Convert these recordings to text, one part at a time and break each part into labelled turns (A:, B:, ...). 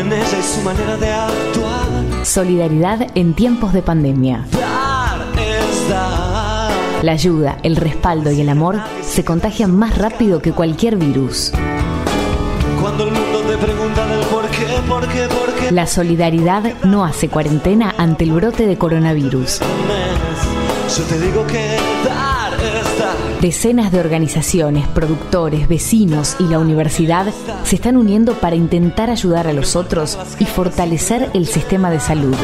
A: en ella y su manera de actuar.
B: Solidaridad en tiempos de pandemia.
A: Dar es dar.
B: La ayuda, el respaldo y el amor se contagian más rápido que cualquier virus.
A: Cuando el mundo te pregunta del por qué, por qué, por qué.
B: La solidaridad no hace cuarentena ante el brote de coronavirus.
A: Yo te digo que dar.
B: Decenas de organizaciones, productores, vecinos y la universidad se están uniendo para intentar ayudar a los otros y fortalecer el sistema de salud.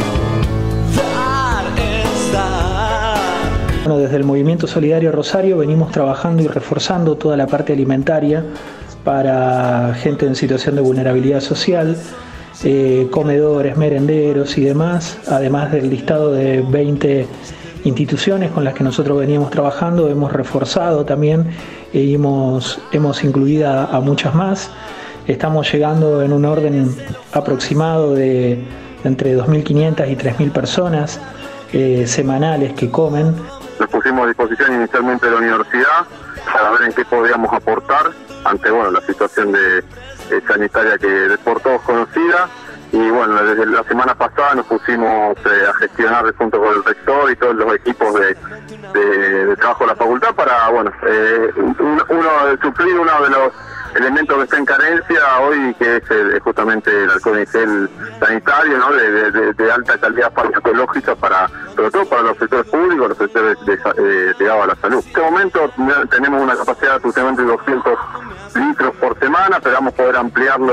C: Bueno, desde el Movimiento Solidario Rosario venimos trabajando y reforzando toda la parte alimentaria para gente en situación de vulnerabilidad social, eh, comedores, merenderos y demás, además del listado de 20 instituciones con las que nosotros veníamos trabajando, hemos reforzado también y hemos, hemos incluido a, a muchas más. Estamos llegando en un orden aproximado de entre 2.500 y 3.000 personas eh, semanales que comen.
D: nos pusimos a disposición inicialmente de la universidad para ver en qué podíamos aportar ante bueno la situación de, eh, sanitaria que de por todos conocida y bueno desde la semana pasada nos pusimos eh, a gestionar junto con el rector y todos los equipos de, de- trabajo de la facultad para bueno eh, un- uno suplir uno de los elementos que está en carencia hoy que es eh, justamente el alcohol en gel sanitario ¿no? de, alta calidad farmacológica para sobre todo para los sectores públicos los sectores sa- eh, ligados a la salud en este momento tenemos una capacidad de aproximadamente 200 litros por semana esperamos poder ampliarlo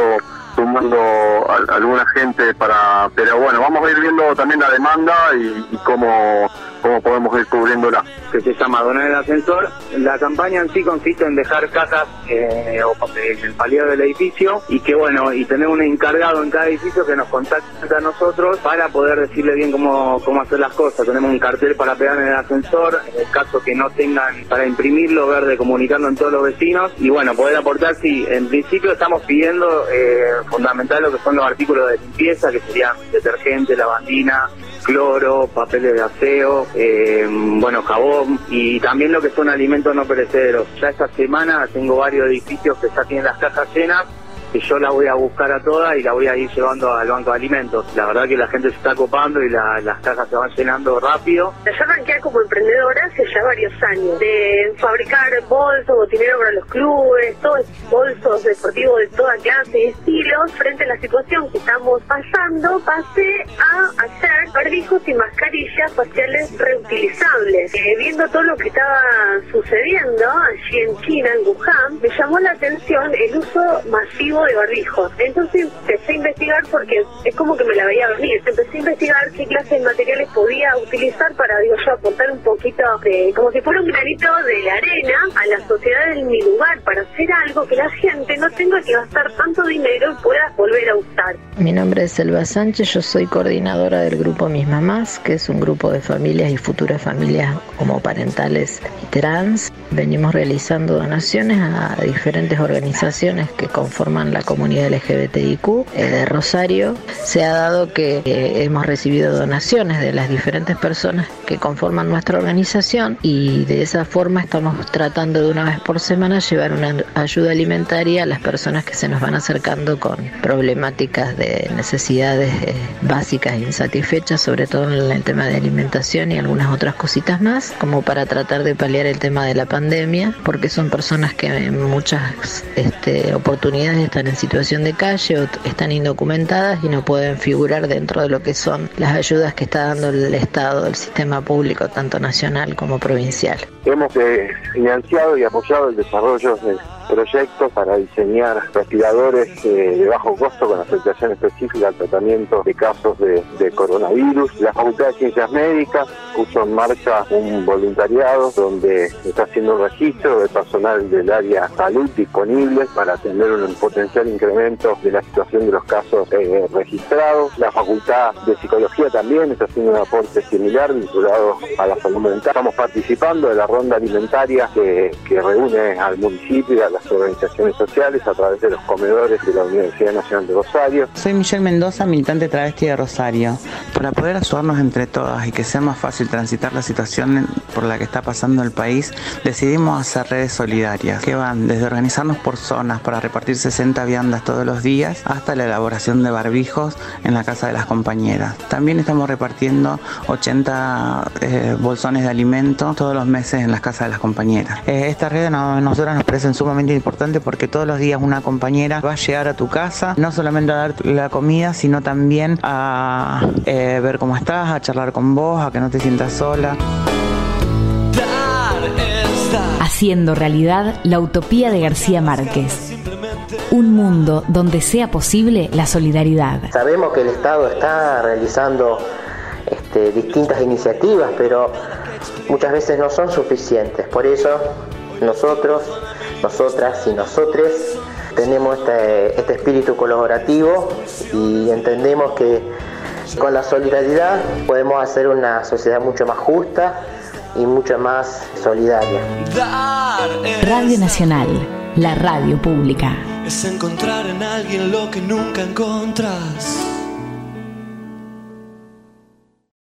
D: sumando a- alguna gente para pero bueno vamos a ir viendo también la demanda y, y cómo cómo podemos ir cubriéndola
E: que se llama Donar el Ascensor. La campaña en sí consiste en dejar cajas eh, o en el paliado del edificio y que bueno, y tener un encargado en cada edificio que nos contacte a nosotros para poder decirle bien cómo, cómo hacer las cosas. Tenemos un cartel para pegar en el ascensor, en el caso que no tengan para imprimirlo, verde, comunicarlo en todos los vecinos y bueno, poder aportar, sí, en principio estamos pidiendo eh, fundamental lo que son los artículos de limpieza, que serían detergente, lavandina, cloro, papeles de aseo, eh, bueno, jabón y también lo que son alimentos no perecederos. Ya esta semana tengo varios edificios que ya tienen las cajas llenas que yo las voy a buscar a todas y las voy a ir llevando al banco de alimentos. La verdad que la gente se está copando y la- las cajas se van llenando rápido.
F: Yo arranqué como emprendedora hace ya varios años, de fabricar bolsos, botineros para los clubes, todos bolsos deportivos de toda clase y estilos. Frente a la situación que estamos pasando, pasé a hacer barbijos y mascarillas faciales reutilizables. Eh, viendo todo lo que estaba sucediendo allí en China, en Wuhan, me llamó la atención el uso masivo de barbijos. Entonces empecé a investigar porque es como que me la veía venir. Empecé a investigar qué clase de materiales podía utilizar para, digo yo, aportar un poquito, de, como si fuera un granito de arena a la sociedad en mi lugar para hacer algo que la gente no tenga que gastar tanto dinero y pueda volver a usar.
G: Mi nombre es Selva Sánchez, yo soy coordinadora del grupo Mis Mamás, que es un grupo de familias y futuras familias homoparentales y trans. Venimos realizando donaciones a diferentes organizaciones que conforman la comunidad LGBTIQ eh, de Rosario. Se ha dado que eh, hemos recibido donaciones de las diferentes personas que conforman nuestra organización y de esa forma estamos tratando de una vez por semana llevar una ayuda alimentaria a las personas que se nos van acercando con problemáticas de necesidades eh, básicas e insatisfechas, sobre todo en el tema de alimentación y algunas otras cositas más, como para tratar de paliar el tema de la pandemia, porque son personas que en muchas este, oportunidades están en situación de calle o están indocumentadas y no pueden figurar dentro de lo que son las ayudas que está dando el Estado, el sistema público, tanto nacional como provincial.
D: Hemos eh, financiado y apoyado el desarrollo de proyectos para diseñar respiradores eh, de bajo costo con afectación específica al tratamiento de casos de, coronavirus. La Facultad de Ciencias Médicas puso en marcha un voluntariado donde está haciendo un registro de personal del área salud disponible para tener un potencial incremento de la situación de los casos eh, registrados. La Facultad de Psicología también está haciendo un aporte similar vinculado a la salud mental. Estamos participando de la ronda alimentaria que, que reúne al municipio y a las
H: las organizaciones sociales a través de los comedores de la Universidad Nacional de Rosario.
I: Soy Michelle Mendoza, militante travesti de Rosario. Para poder ayudarnos entre todas y que sea más fácil transitar la situación por la que está pasando el país, decidimos hacer redes solidarias que van desde organizarnos por zonas para repartir 60 viandas todos los días hasta la elaboración de barbijos en la casa de las compañeras. También estamos repartiendo 80 eh, bolsones de alimento todos los meses en las casas de las compañeras. Eh, esta red a nosotros nos parece sumamente importante porque todos los días una compañera va a llegar a tu casa, no solamente a dar la comida, sino también a eh, ver cómo estás, a charlar con vos, a que no te sientas sola.
B: Haciendo realidad la utopía de García Márquez. Un mundo donde sea posible la solidaridad.
J: Sabemos que el Estado está realizando este, distintas iniciativas, pero muchas veces no son suficientes. Por eso nosotros, nosotras y nosotres tenemos este, este espíritu colaborativo y entendemos que con la solidaridad podemos hacer una sociedad mucho más justa y mucho más solidaria.
B: Radio Nacional, la radio pública.
A: Es encontrar en alguien lo que nunca encontras.